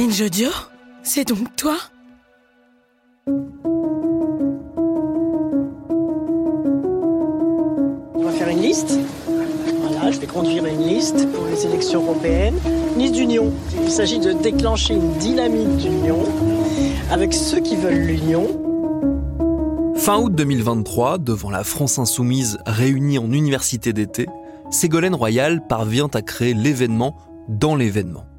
Binge Audio C'est donc toi? On va faire une liste? Voilà, je vais conduire une liste pour les élections européennes. Une liste d'union. Il s'agit de déclencher une dynamique d'union avec ceux qui veulent l'union. Fin août 2023, devant la France insoumise réunie en université d'été, Ségolène Royal parvient à créer l'événement dans l'événement.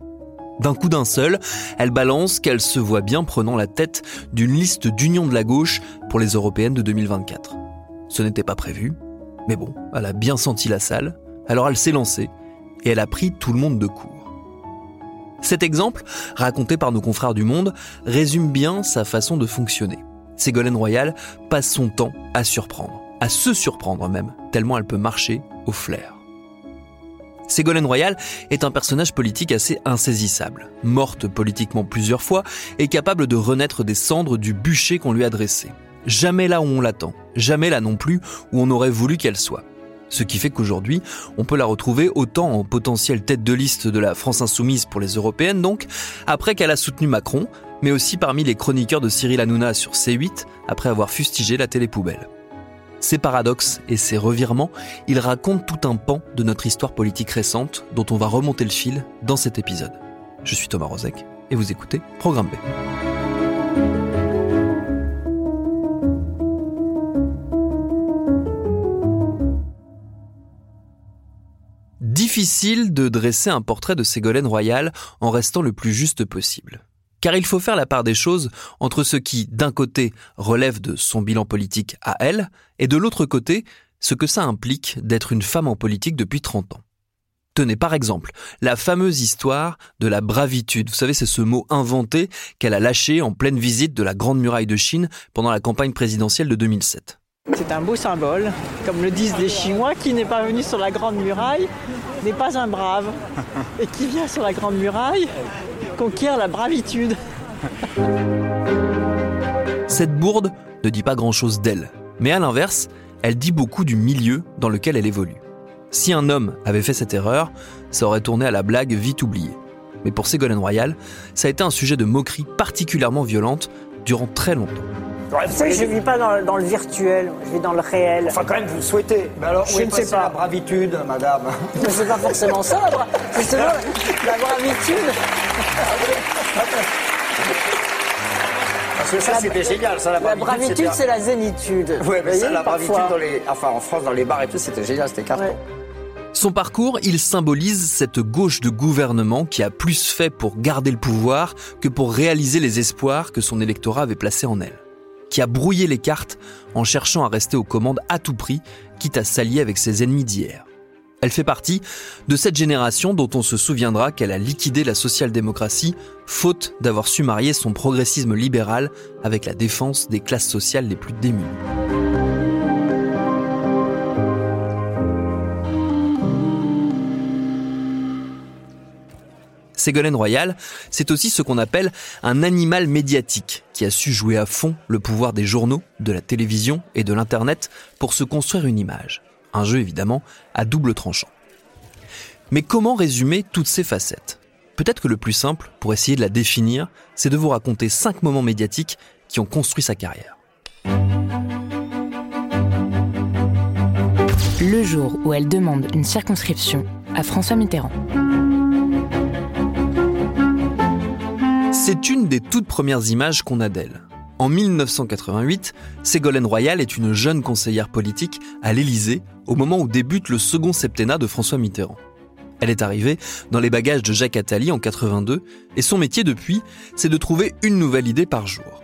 D'un coup d'un seul, elle balance qu'elle se voit bien prenant la tête d'une liste d'union de la gauche pour les européennes de 2024. Ce n'était pas prévu, mais bon, elle a bien senti la salle, alors elle s'est lancée et elle a pris tout le monde de court. Cet exemple, raconté par nos confrères du Monde, résume bien sa façon de fonctionner. Ségolène Royal passe son temps à surprendre, à se surprendre même, tellement elle peut marcher au flair. Ségolène Royal est un personnage politique assez insaisissable, morte politiquement plusieurs fois et capable de renaître des cendres du bûcher qu'on lui a dressé. Jamais là où on l'attend, jamais là non plus où on aurait voulu qu'elle soit. Ce qui fait qu'aujourd'hui, on peut la retrouver autant en potentielle tête de liste de la France insoumise pour les européennes donc, après qu'elle a soutenu Macron, mais aussi parmi les chroniqueurs de Cyril Hanouna sur C8, après avoir fustigé la télé-poubelle. Ces paradoxes et ces revirements, ils racontent tout un pan de notre histoire politique récente dont on va remonter le fil dans cet épisode. Je suis Thomas Rozek et vous écoutez Programme B. Difficile de dresser un portrait de Ségolène Royal en restant le plus juste possible. Car il faut faire la part des choses entre ce qui, d'un côté, relève de son bilan politique à elle, et de l'autre côté, ce que ça implique d'être une femme en politique depuis 30 ans. Tenez par exemple la fameuse histoire de la bravitude. Vous savez, c'est ce mot inventé qu'elle a lâché en pleine visite de la Grande Muraille de Chine pendant la campagne présidentielle de 2007. C'est un beau symbole, comme le disent les Chinois, qui n'est pas venu sur la Grande Muraille n'est pas un brave. Et qui vient sur la Grande Muraille conquiert la bravitude. Cette bourde ne dit pas grand-chose d'elle, mais à l'inverse, elle dit beaucoup du milieu dans lequel elle évolue. Si un homme avait fait cette erreur, ça aurait tourné à la blague vite oubliée. Mais pour Ségolène Royal, ça a été un sujet de moquerie particulièrement violente durant très longtemps. Vous savez, je ne vis pas dans, dans le virtuel, je vis dans le réel. Enfin, quand même, vous le souhaitez. Mais alors, Je ne sais pas. la bravitude, madame? Mais c'est pas forcément ça, justement, la bravitude. Parce que ça, c'était génial, ça, la La bravitude. bravitude, c'est la zénitude. Vous mais voyez, ça, la bravitude, parfois. dans les... enfin, en France, dans les bars et tout, c'était génial, c'était carton. Ouais. Son parcours, il symbolise cette gauche de gouvernement qui a plus fait pour garder le pouvoir que pour réaliser les espoirs que son électorat avait placés en elle. Qui a brouillé les cartes en cherchant à rester aux commandes à tout prix, quitte à s'allier avec ses ennemis d'hier. Elle fait partie de cette génération dont on se souviendra qu'elle a liquidé la social-démocratie, faute d'avoir su marier son progressisme libéral avec la défense des classes sociales les plus démunies. Ségolène Royal, c'est aussi ce qu'on appelle un animal médiatique qui a su jouer à fond le pouvoir des journaux, de la télévision et de l'Internet pour se construire une image. Un jeu évidemment à double tranchant. Mais comment résumer toutes ces facettes? Peut-être que le plus simple, pour essayer de la définir, c'est de vous raconter cinq moments médiatiques qui ont construit sa carrière. Le jour où elle demande une circonscription à François Mitterrand. C'est une des toutes premières images qu'on a d'elle. En 1988, Ségolène Royal est une jeune conseillère politique à l'Élysée au moment où débute le second septennat de François Mitterrand. Elle est arrivée dans les bagages de Jacques Attali en 82 et son métier depuis, c'est de trouver une nouvelle idée par jour.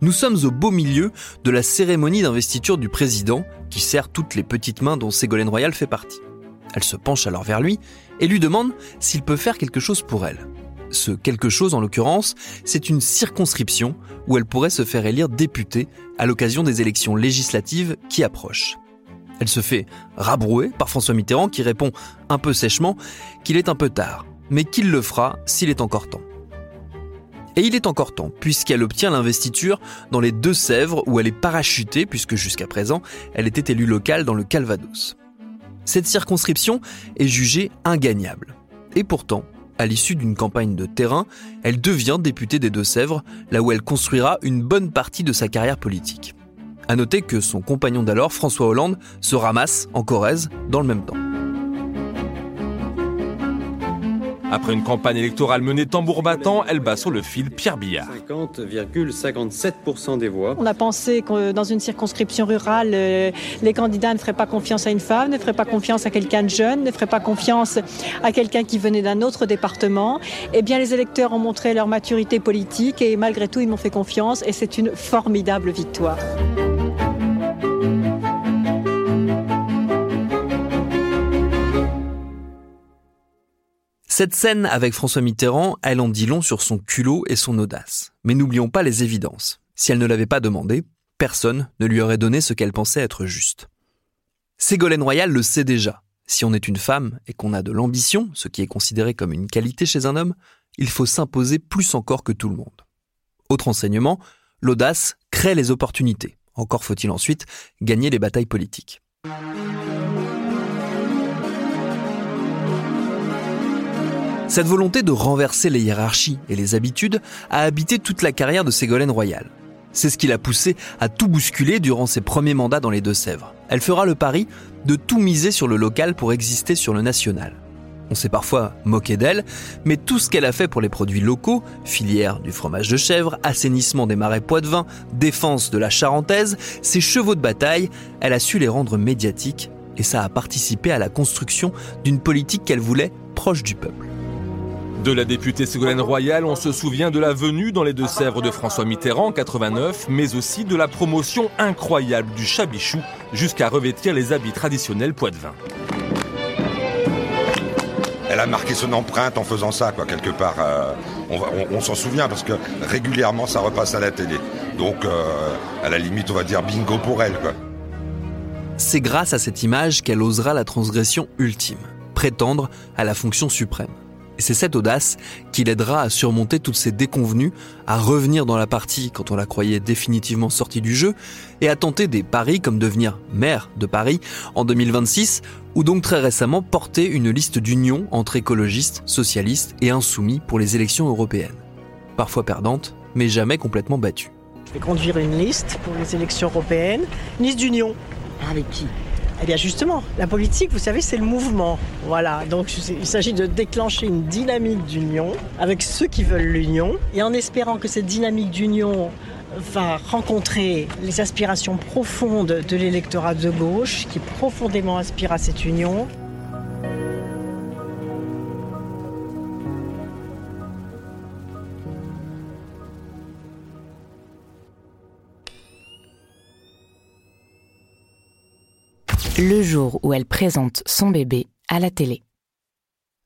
Nous sommes au beau milieu de la cérémonie d'investiture du président, qui sert toutes les petites mains dont Ségolène Royal fait partie. Elle se penche alors vers lui et lui demande s'il peut faire quelque chose pour elle. Ce quelque chose, en l'occurrence, c'est une circonscription où elle pourrait se faire élire députée à l'occasion des élections législatives qui approchent. Elle se fait rabrouer par François Mitterrand qui répond un peu sèchement qu'il est un peu tard, mais qu'il le fera s'il est encore temps. Et il est encore temps, puisqu'elle obtient l'investiture dans les Deux-Sèvres où elle est parachutée, puisque jusqu'à présent, elle était élue locale dans le Calvados. Cette circonscription est jugée ingagnable. Et pourtant, à l'issue d'une campagne de terrain, elle devient députée des Deux-Sèvres, là où elle construira une bonne partie de sa carrière politique. À noter que son compagnon d'alors, François Hollande, se ramasse en Corrèze dans le même temps. Après une campagne électorale menée tambour battant, elle bat sur le fil Pierre Billard. 50,57% des voix. On a pensé que dans une circonscription rurale, euh, les candidats ne feraient pas confiance à une femme, ne feraient pas confiance à quelqu'un de jeune, ne feraient pas confiance à quelqu'un qui venait d'un autre département. Eh bien, les électeurs ont montré leur maturité politique et malgré tout, ils m'ont fait confiance et c'est une formidable victoire. Cette scène avec François Mitterrand, elle en dit long sur son culot et son audace. Mais n'oublions pas les évidences. Si elle ne l'avait pas demandé, personne ne lui aurait donné ce qu'elle pensait être juste. Ségolène Royal le sait déjà. Si on est une femme et qu'on a de l'ambition, ce qui est considéré comme une qualité chez un homme, il faut s'imposer plus encore que tout le monde. Autre enseignement, l'audace crée les opportunités. Encore faut-il ensuite gagner les batailles politiques. Cette volonté de renverser les hiérarchies et les habitudes a habité toute la carrière de Ségolène Royal. C'est ce qui l'a poussée à tout bousculer durant ses premiers mandats dans les Deux-Sèvres. Elle fera le pari de tout miser sur le local pour exister sur le national. On s'est parfois moqué d'elle, mais tout ce qu'elle a fait pour les produits locaux, filière du fromage de chèvre, assainissement des marais poitevins, défense de la charentaise, ses chevaux de bataille, elle a su les rendre médiatiques et ça a participé à la construction d'une politique qu'elle voulait proche du peuple. De la députée Ségolène Royal, on se souvient de la venue dans les Deux-Sèvres de François Mitterrand en 89, mais aussi de la promotion incroyable du chabichou jusqu'à revêtir les habits traditionnels poitevins. Elle a marqué son empreinte en faisant ça, quoi, quelque part. Euh, on, on- on s'en souvient parce que régulièrement ça repasse à la télé. Donc, euh, à la limite, on va dire bingo pour elle, quoi. C'est grâce à cette image qu'elle osera la transgression ultime, prétendre à la fonction suprême. Et c'est cette audace qui l'aidera à surmonter toutes ces déconvenues, à revenir dans la partie quand on la croyait définitivement sortie du jeu, et à tenter des paris comme devenir maire de Paris en 2026, ou donc très récemment porter une liste d'union entre écologistes, socialistes et insoumis pour les élections européennes. Parfois perdante, mais jamais complètement battue. Je vais conduire une liste pour les élections européennes, une liste d'union. Avec qui? Eh bien justement, la politique, vous savez, c'est le mouvement. Voilà, donc il s'agit de déclencher une dynamique d'union avec ceux qui veulent l'union et en espérant que cette dynamique d'union va rencontrer les aspirations profondes de l'électorat de gauche qui profondément aspire à cette union. Le jour où elle présente son bébé à la télé.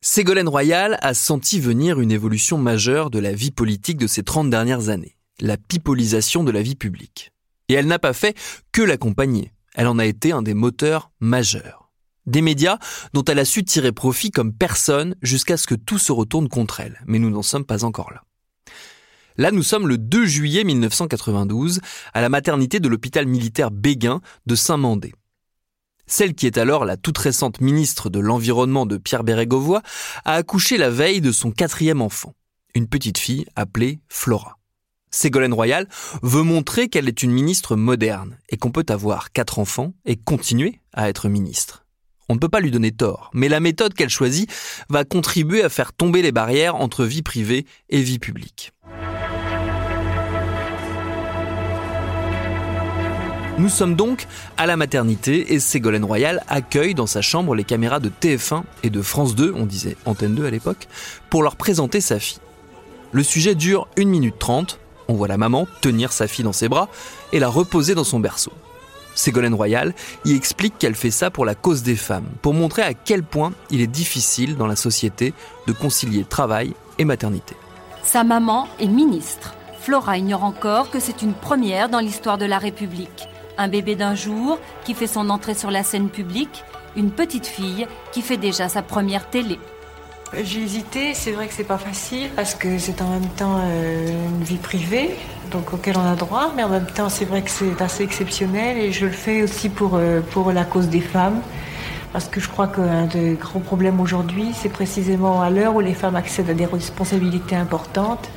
Ségolène Royal a senti venir une évolution majeure de la vie politique de ces 30 dernières années, la pipolisation de la vie publique. Et elle n'a pas fait que l'accompagner, elle en a été un des moteurs majeurs. Des médias dont elle a su tirer profit comme personne jusqu'à ce que tout se retourne contre elle, mais nous n'en sommes pas encore là. Là, nous sommes le 2 juillet 1992, à la maternité de l'hôpital militaire Béguin de Saint-Mandé. Celle qui est alors la toute récente ministre de l'Environnement de Pierre Bérégovoy a accouché la veille de son quatrième enfant, une petite fille appelée Flora. Ségolène Royal veut montrer qu'elle est une ministre moderne et qu'on peut avoir quatre enfants et continuer à être ministre. On ne peut pas lui donner tort, mais la méthode qu'elle choisit va contribuer à faire tomber les barrières entre vie privée et vie publique. Nous sommes donc à la maternité et Ségolène Royal accueille dans sa chambre les caméras de TF1 et de France 2, on disait Antenne 2 à l'époque, pour leur présenter sa fille. Le sujet dure 1 minute 30, On voit la maman tenir sa fille dans ses bras et la reposer dans son berceau. Ségolène Royal y explique qu'elle fait ça pour la cause des femmes, pour montrer à quel point il est difficile dans la société de concilier travail et maternité. Sa maman est ministre. Flora ignore encore que c'est une première dans l'histoire de la République. Un bébé d'un jour qui fait son entrée sur la scène publique, une petite fille qui fait déjà sa première télé. J'ai hésité, c'est vrai que c'est pas facile parce que c'est en même temps euh, une vie privée, donc auquel on a droit, mais en même temps c'est vrai que c'est assez exceptionnel et je le fais aussi pour, euh, pour la cause des femmes. Parce que je crois qu'un des grands problèmes aujourd'hui, c'est précisément à l'heure où les femmes accèdent à des responsabilités importantes,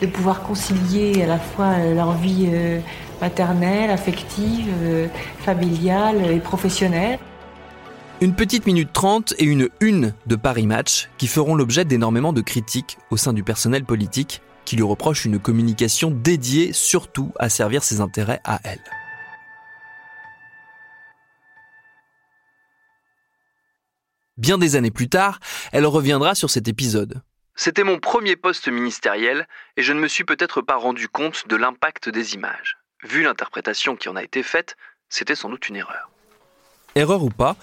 de pouvoir concilier à la fois euh, leur vie maternelle, affective, familiale et professionnelle. Une petite minute trente et une une de Paris Match qui feront l'objet d'énormément de critiques au sein du personnel politique qui lui reproche une communication dédiée surtout à servir ses intérêts à elle. Bien des années plus tard, elle reviendra sur cet épisode. C'était mon premier poste ministériel et je ne me suis peut-être pas rendu compte de l'impact des images. Vu l'interprétation qui en a été faite, c'était sans doute une erreur. Erreur ou pas,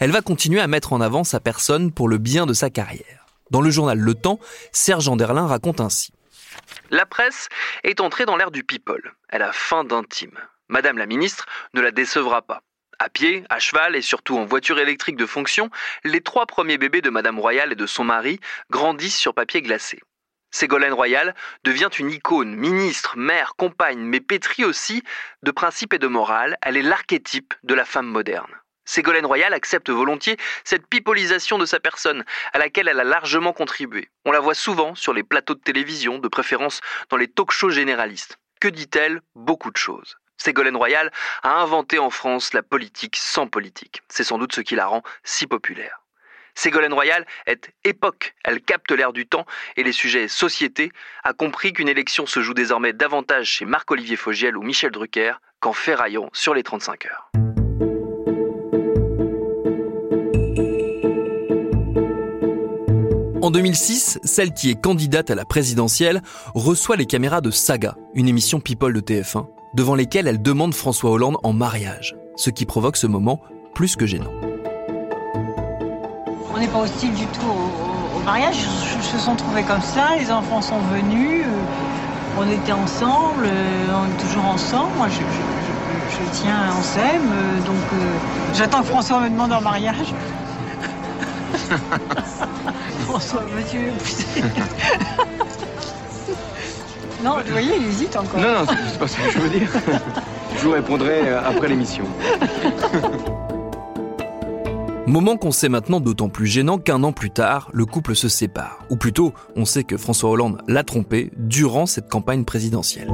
elle va continuer à mettre en avant sa personne pour le bien de sa carrière. Dans le journal Le Temps, Serge Anderlin raconte ainsi. La presse est entrée dans l'ère du people. Elle a faim d'intime. Madame la ministre ne la décevra pas. À pied, à cheval et surtout en voiture électrique de fonction, les trois premiers bébés de Madame Royal et de son mari grandissent sur papier glacé. Ségolène Royal devient une icône, ministre, mère, compagne, mais pétrie aussi de principes et de morale. Elle est l'archétype de la femme moderne. Ségolène Royal accepte volontiers cette pipolisation de sa personne, à laquelle elle a largement contribué. On la voit souvent sur les plateaux de télévision, de préférence dans les talk-shows généralistes. Que dit-elle? Beaucoup de choses. Ségolène Royal a inventé en France la politique sans politique. C'est sans doute ce qui la rend si populaire. Ségolène Royal est époque, elle capte l'air du temps et les sujets société, a compris qu'une élection se joue désormais davantage chez Marc-Olivier Fogiel ou Michel Drucker qu'en ferraillant sur les 35 heures. En 2006, celle qui est candidate à la présidentielle reçoit les caméras de Saga, une émission People de TF1, devant lesquelles elle demande François Hollande en mariage, ce qui provoque ce moment plus que gênant. On n'est pas hostile du tout au, mariage, ils se sont trouvés comme ça, les enfants sont venus, euh, on était ensemble, euh, on est toujours ensemble, moi je, tiens, on s'aime, euh, donc j'attends que François me demande en mariage. François Mathieu Non, vous voyez, il hésite encore. Non, non, c'est pas ce que je veux dire. Je vous répondrai après l'émission. Moment qu'on sait maintenant d'autant plus gênant qu'un an plus tard, le couple se sépare. Ou plutôt, on sait que François Hollande l'a trompé durant cette campagne présidentielle.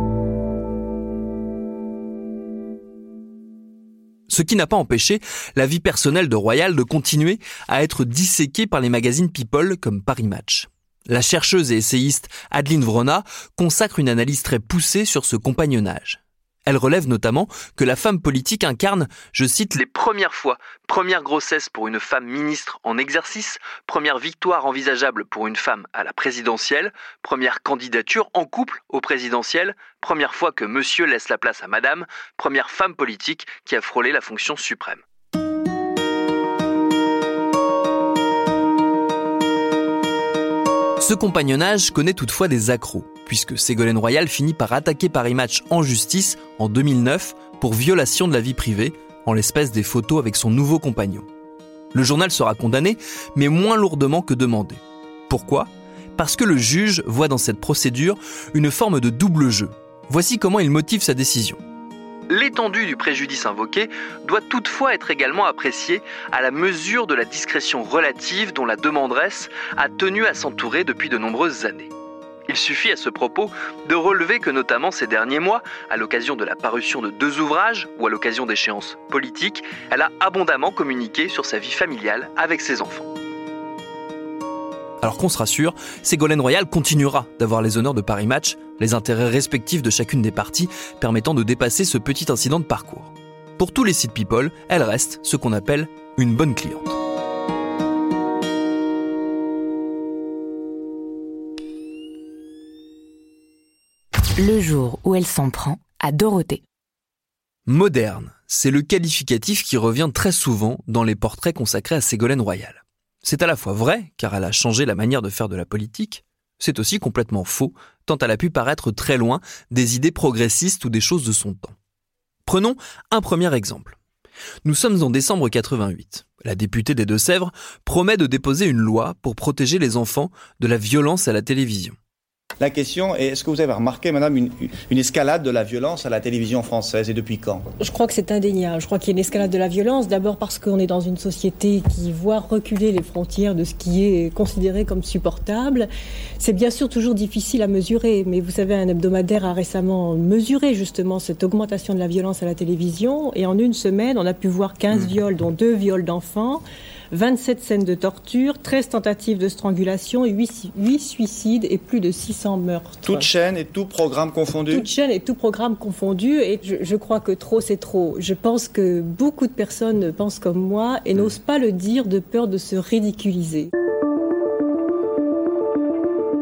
Ce qui n'a pas empêché la vie personnelle de Royal de continuer à être disséquée par les magazines People comme Paris Match. La chercheuse et essayiste Adeline Vrona consacre une analyse très poussée sur ce compagnonnage. Elle relève notamment que la femme politique incarne, je cite, les premières fois, première grossesse pour une femme ministre en exercice, première victoire envisageable pour une femme à la présidentielle, première candidature en couple au présidentiel, première fois que monsieur laisse la place à madame, première femme politique qui a frôlé la fonction suprême. Ce compagnonnage connaît toutefois des accros, puisque Ségolène Royal finit par attaquer Paris Match en justice en 2009 pour violation de la vie privée, en l'espèce des photos avec son nouveau compagnon. Le journal sera condamné, mais moins lourdement que demandé. Pourquoi? Parce que le juge voit dans cette procédure une forme de double jeu. Voici comment il motive sa décision. L'étendue du préjudice invoqué doit toutefois être également appréciée à la mesure de la discrétion relative dont la demanderesse a tenu à s'entourer depuis de nombreuses années. Il suffit à ce propos de relever que notamment ces derniers mois, à l'occasion de la parution de deux ouvrages ou à l'occasion d'échéances politiques, elle a abondamment communiqué sur sa vie familiale avec ses enfants. Alors qu'on se rassure, Ségolène Royal continuera d'avoir les honneurs de Paris Match, les intérêts respectifs de chacune des parties permettant de dépasser ce petit incident de parcours. Pour tous les sites People, elle reste ce qu'on appelle une bonne cliente. Le jour où elle s'en prend à Dorothée. Moderne, c'est le qualificatif qui revient très souvent dans les portraits consacrés à Ségolène Royal. C'est à la fois vrai, car elle a changé la manière de faire de la politique, c'est aussi complètement faux, tant elle a pu paraître très loin des idées progressistes ou des choses de son temps. Prenons un premier exemple. Nous sommes en décembre 88. La députée des Deux-Sèvres promet de déposer une loi pour protéger les enfants de la violence à la télévision. La question est, est-ce que vous avez remarqué, madame, une, une, escalade de la violence à la télévision française et depuis quand? Je crois que c'est indéniable. Je crois qu'il y a une escalade de la violence, d'abord parce qu'on est dans une société qui voit reculer les frontières de ce qui est considéré comme supportable. C'est bien sûr toujours difficile à mesurer, mais vous savez, un hebdomadaire a récemment mesuré justement cette augmentation de la violence à la télévision, et en une semaine, on a pu voir 15 mmh. viols, dont deux viols d'enfants. 27 scènes de torture, 13 tentatives de strangulation, 8, 8 suicides et plus de 600 meurtres. Toute chaîne et tout programme confondu Toute chaîne et tout programme confondu. Et je, je crois que trop, c'est trop. Je pense que beaucoup de personnes pensent comme moi et n'osent pas le dire de peur de se ridiculiser.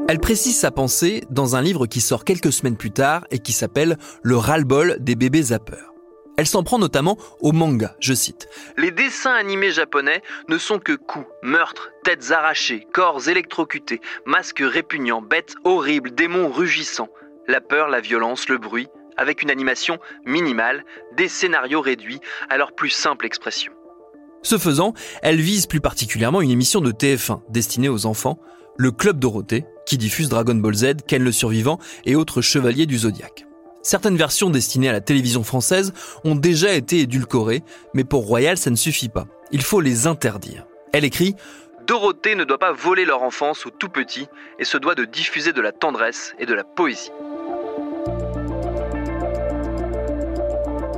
Elle précise sa pensée dans un livre qui sort quelques semaines plus tard et qui s'appelle Le ras-le-bol des bébés zappeurs. Elle s'en prend notamment au manga, je cite. Les dessins animés japonais ne sont que coups, meurtres, têtes arrachées, corps électrocutés, masques répugnants, bêtes horribles, démons rugissants. La peur, la violence, le bruit, avec une animation minimale, des scénarios réduits à leur plus simple expression. Ce faisant, elle vise plus particulièrement une émission de TF1 destinée aux enfants, le Club Dorothée, qui diffuse Dragon Ball Z, Ken le Survivant et autres chevaliers du Zodiaque. Certaines versions destinées à la télévision française ont déjà été édulcorées, mais pour Royal, ça ne suffit pas. Il faut les interdire. Elle écrit Dorothée ne doit pas voler leur enfance aux tout petits et se doit de diffuser de la tendresse et de la poésie.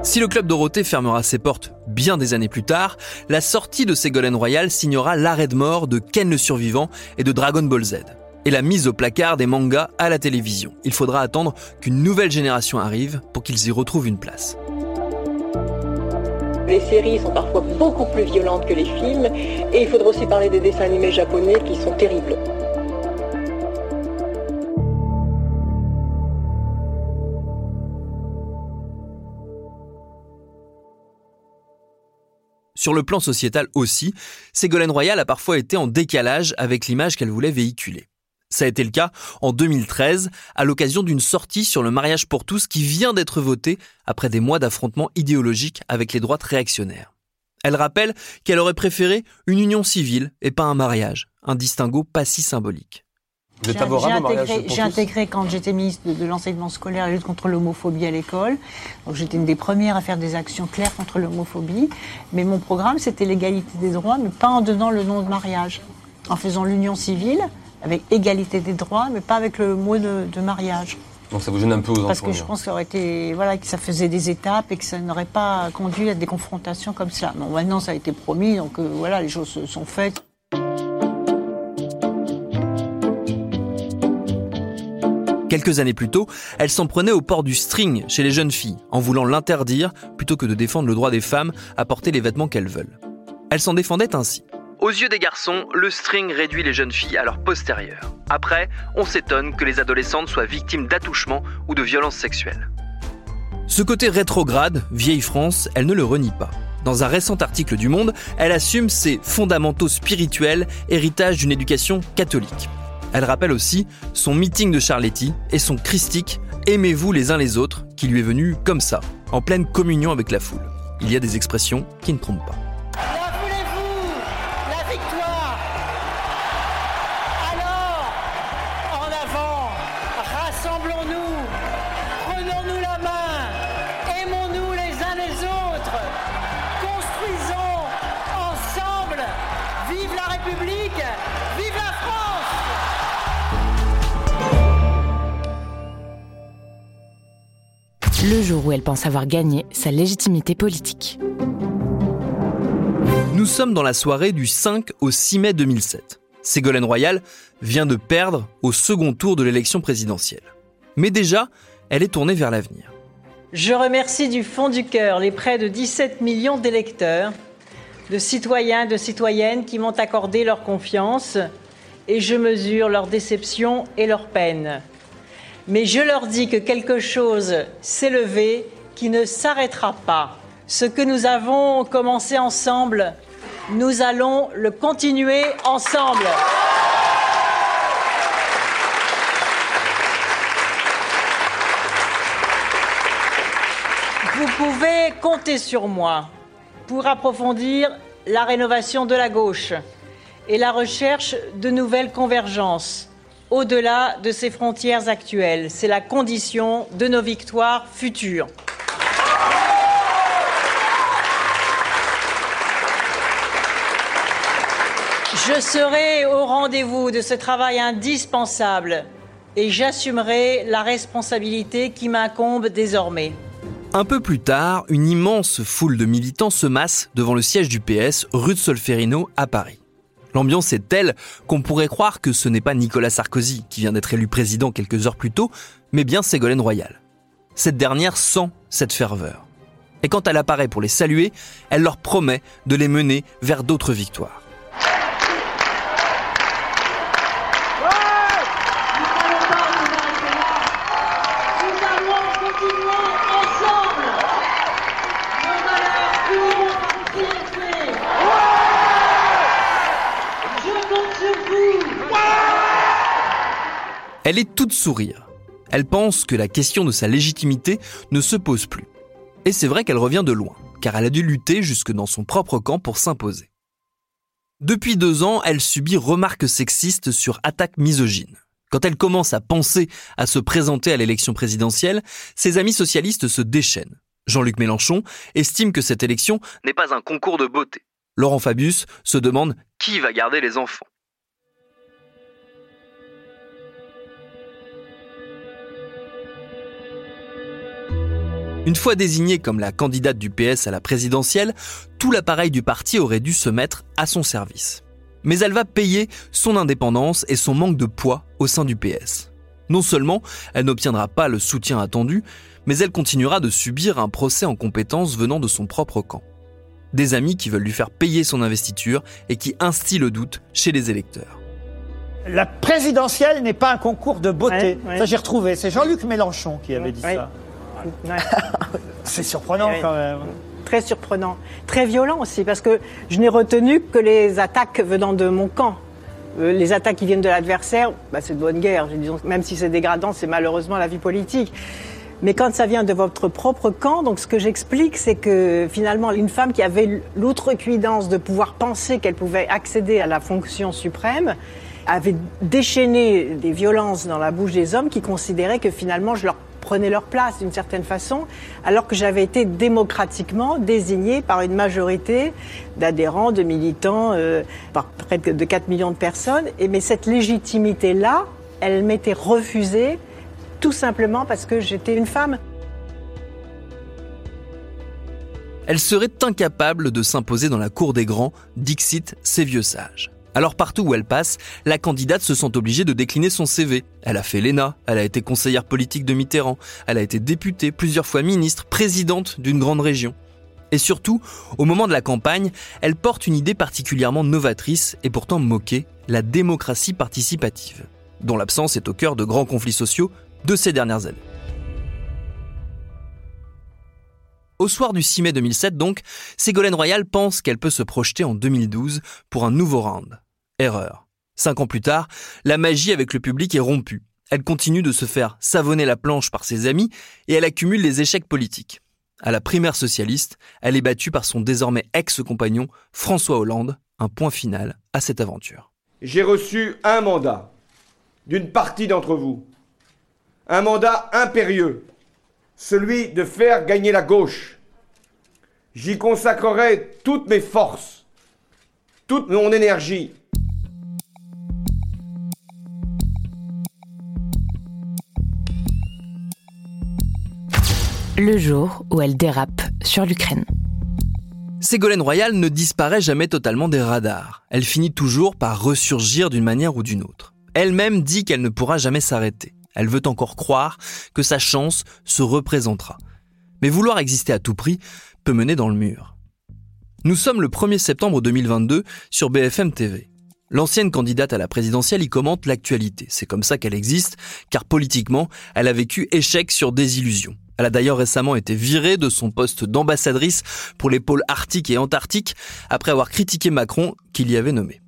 Si le club Dorothée fermera ses portes bien des années plus tard, la sortie de Ségolène Royal signera l'arrêt de mort de Ken le Survivant et de Dragon Ball Z et la mise au placard des mangas à la télévision. Il faudra attendre qu'une nouvelle génération arrive pour qu'ils y retrouvent une place. Les séries sont parfois beaucoup plus violentes que les films et il faudra aussi parler des dessins animés japonais qui sont terribles. Sur le plan sociétal aussi, Ségolène Royal a parfois été en décalage avec l'image qu'elle voulait véhiculer. Ça a été le cas en 2013, à l'occasion d'une sortie sur le mariage pour tous qui vient d'être votée après des mois d'affrontements idéologiques avec les droites réactionnaires. Elle rappelle qu'elle aurait préféré une union civile et pas un mariage, un distinguo pas si symbolique. J'ai intégré quand j'étais ministre de, l'enseignement scolaire la lutte contre l'homophobie à l'école. Donc j'étais une des premières à faire des actions claires contre l'homophobie. Mais mon programme, c'était l'égalité des droits, mais pas en donnant le nom de mariage. En faisant l'union civile, avec égalité des droits, mais pas avec le mot de, mariage. Donc ça vous gêne un peu aux Parce que je pense que été, voilà, que ça faisait des étapes et que ça n'aurait pas conduit à des confrontations comme cela. Bon, maintenant ça a été promis, donc euh, voilà, les choses sont faites. Quelques années plus tôt, elle s'en prenait au port du string chez les jeunes filles, en voulant l'interdire plutôt que de défendre le droit des femmes à porter les vêtements qu'elles veulent. Elle s'en défendait ainsi. Aux yeux des garçons, le string réduit les jeunes filles à leur postérieur. Après, on s'étonne que les adolescentes soient victimes d'attouchements ou de violences sexuelles. Ce côté rétrograde, vieille France, elle ne le renie pas. Dans un récent article du Monde, elle assume ses fondamentaux spirituels, héritage d'une éducation catholique. Elle rappelle aussi son meeting de Charletti et son christique Aimez-vous les uns les autres, qui lui est venu comme ça, en pleine communion avec la foule. Il y a des expressions qui ne trompent pas. Le jour où elle pense avoir gagné sa légitimité politique. Nous sommes dans la soirée du 5 au 6 mai 2007. Ségolène Royal vient de perdre au second tour de l'élection présidentielle. Mais déjà, elle est tournée vers l'avenir. Je remercie du fond du cœur les près de 17 millions d'électeurs, de citoyens, de citoyennes qui m'ont accordé leur confiance et je mesure leur déception et leur peine. Mais je leur dis que quelque chose s'est levé qui ne s'arrêtera pas. Ce que nous avons commencé ensemble, nous allons le continuer ensemble. Vous pouvez compter sur moi pour approfondir la rénovation de la gauche et la recherche de nouvelles convergences au-delà de ces frontières actuelles. C'est la condition de nos victoires futures. Je serai au rendez-vous de ce travail indispensable et j'assumerai la responsabilité qui m'incombe désormais. Un peu plus tard, une immense foule de militants se masse devant le siège du PS, rue de Solferino, à Paris. L'ambiance est telle qu'on pourrait croire que ce n'est pas Nicolas Sarkozy qui vient d'être élu président quelques heures plus tôt, mais bien Ségolène Royal. Cette dernière sent cette ferveur. Et quand elle apparaît pour les saluer, elle leur promet de les mener vers d'autres victoires. Elle est toute sourire. Elle pense que la question de sa légitimité ne se pose plus. Et c'est vrai qu'elle revient de loin, car elle a dû lutter jusque dans son propre camp pour s'imposer. Depuis deux ans, elle subit remarques sexistes sur attaques misogynes. Quand elle commence à penser à se présenter à l'élection présidentielle, ses amis socialistes se déchaînent. Jean-Luc Mélenchon estime que cette élection n'est pas un concours de beauté. Laurent Fabius se demande qui va garder les enfants. Une fois désignée comme la candidate du PS à la présidentielle, tout l'appareil du parti aurait dû se mettre à son service. Mais elle va payer son indépendance et son manque de poids au sein du PS. Non seulement elle n'obtiendra pas le soutien attendu, mais elle continuera de subir un procès en compétence venant de son propre camp. Des amis qui veulent lui faire payer son investiture et qui instillent le doute chez les électeurs. La présidentielle n'est pas un concours de beauté. Ça j'ai retrouvé, c'est Jean-Luc Mélenchon qui avait dit ça. C'est surprenant quand même. Très surprenant. Très violent aussi, parce que je n'ai retenu que les attaques venant de mon camp. Euh, les attaques qui viennent de l'adversaire, bah, c'est de bonne guerre. Disons, même si c'est dégradant, c'est malheureusement la vie politique. Mais quand ça vient de votre propre camp, donc ce que j'explique, c'est que finalement, une femme qui avait l'outrecuidance de pouvoir penser qu'elle pouvait accéder à la fonction suprême, avait déchaîné des violences dans la bouche des hommes qui considéraient que finalement je leur prenais leur place d'une certaine façon, alors que j'avais été démocratiquement désigné par une majorité d'adhérents, de militants, euh, par près de 4 millions de personnes. Et mais cette légitimité-là, elle m'était refusée tout simplement parce que j'étais une femme. Elle serait incapable de s'imposer dans la cour des grands, Dixit, ces vieux sages. Alors partout où elle passe, la candidate se sent obligée de décliner son CV. Elle a fait l'ENA, elle a été conseillère politique de Mitterrand, elle a été députée, plusieurs fois ministre, présidente d'une grande région. Et surtout, au moment de la campagne, elle porte une idée particulièrement novatrice et pourtant moquée, la démocratie participative, dont l'absence est au cœur de grands conflits sociaux de ces dernières années. Au soir du 6 mai 2007, donc, Ségolène Royal pense qu'elle peut se projeter en 2012 pour un nouveau round. Erreur. Cinq ans plus tard, la magie avec le public est rompue. Elle continue de se faire savonner la planche par ses amis et elle accumule les échecs politiques. À la primaire socialiste, elle est battue par son désormais ex-compagnon François Hollande, un point final à cette aventure. J'ai reçu un mandat d'une partie d'entre vous. Un mandat impérieux celui de faire gagner la gauche. J'y consacrerai toutes mes forces, toute mon énergie. Le jour où elle dérape sur l'Ukraine. Ségolène Royal ne disparaît jamais totalement des radars. Elle finit toujours par ressurgir d'une manière ou d'une autre. Elle-même dit qu'elle ne pourra jamais s'arrêter. Elle veut encore croire que sa chance se représentera. Mais vouloir exister à tout prix peut mener dans le mur. Nous sommes le 1er septembre 2022 sur BFM TV. L'ancienne candidate à la présidentielle y commente l'actualité. C'est comme ça qu'elle existe, car politiquement, elle a vécu échec sur désillusion. Elle a d'ailleurs récemment été virée de son poste d'ambassadrice pour les pôles arctiques et antarctiques après avoir critiqué Macron qu'il y avait nommé.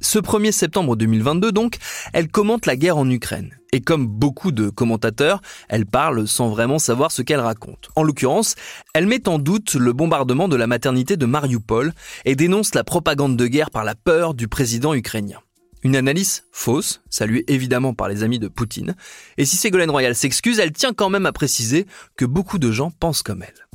Ce 1er septembre 2022 donc, elle commente la guerre en Ukraine. Et comme beaucoup de commentateurs, elle parle sans vraiment savoir ce qu'elle raconte. En l'occurrence, elle met en doute le bombardement de la maternité de Mariupol et dénonce la propagande de guerre par la peur du président ukrainien. Une analyse fausse, saluée évidemment par les amis de Poutine. Et si Ségolène Royal s'excuse, elle tient quand même à préciser que beaucoup de gens pensent comme elle.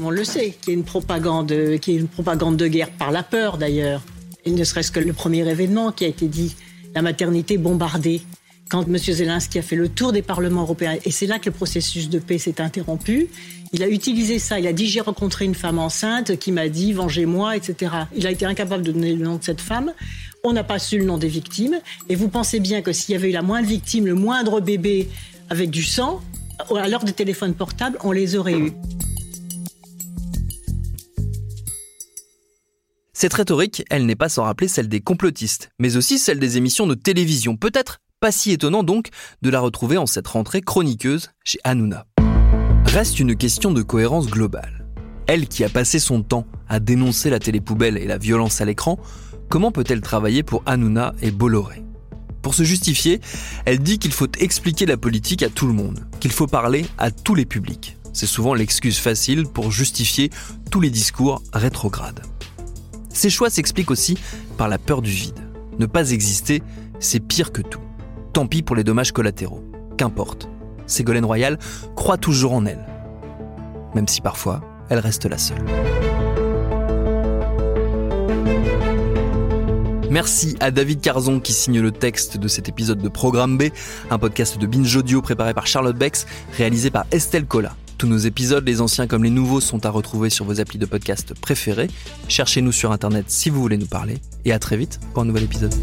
On le sait, qu'il y a une propagande, de guerre par la peur d'ailleurs. Et ne serait-ce que le premier événement qui a été dit, la maternité bombardée, quand M. Zelensky a fait le tour des parlements européens, et c'est là que le processus de paix s'est interrompu, il a utilisé ça. Il a dit J'ai rencontré une femme enceinte qui m'a dit Vengez-moi, etc. Il a été incapable de donner le nom de cette femme. On n'a pas su le nom des victimes. Et vous pensez bien que s'il y avait eu la moindre victime, le moindre bébé avec du sang, à l'heure des téléphones portables, on les aurait eus. Cette rhétorique, elle n'est pas sans rappeler celle des complotistes, mais aussi celle des émissions de télévision. Peut-être pas si étonnant donc de la retrouver en cette rentrée chroniqueuse chez Hanouna. Reste une question de cohérence globale. Elle qui a passé son temps à dénoncer la télépoubelle et la violence à l'écran, comment peut-elle travailler pour Hanouna et Bolloré? Pour se justifier, elle dit qu'il faut expliquer la politique à tout le monde, qu'il faut parler à tous les publics. C'est souvent l'excuse facile pour justifier tous les discours rétrogrades. Ces choix s'expliquent aussi par la peur du vide. Ne pas exister, c'est pire que tout. Tant pis pour les dommages collatéraux. Qu'importe. Ségolène Royal croit toujours en elle. Même si parfois, elle reste la seule. Merci à David Carzon qui signe le texte de cet épisode de Programme B, un podcast de Binge Audio préparé par Charlotte Bex, réalisé par Estelle Cola. Tous nos épisodes, les anciens comme les nouveaux, sont à retrouver sur vos applis de podcast préférés. Cherchez-nous sur Internet si vous voulez nous parler. Et à très vite pour un nouvel épisode.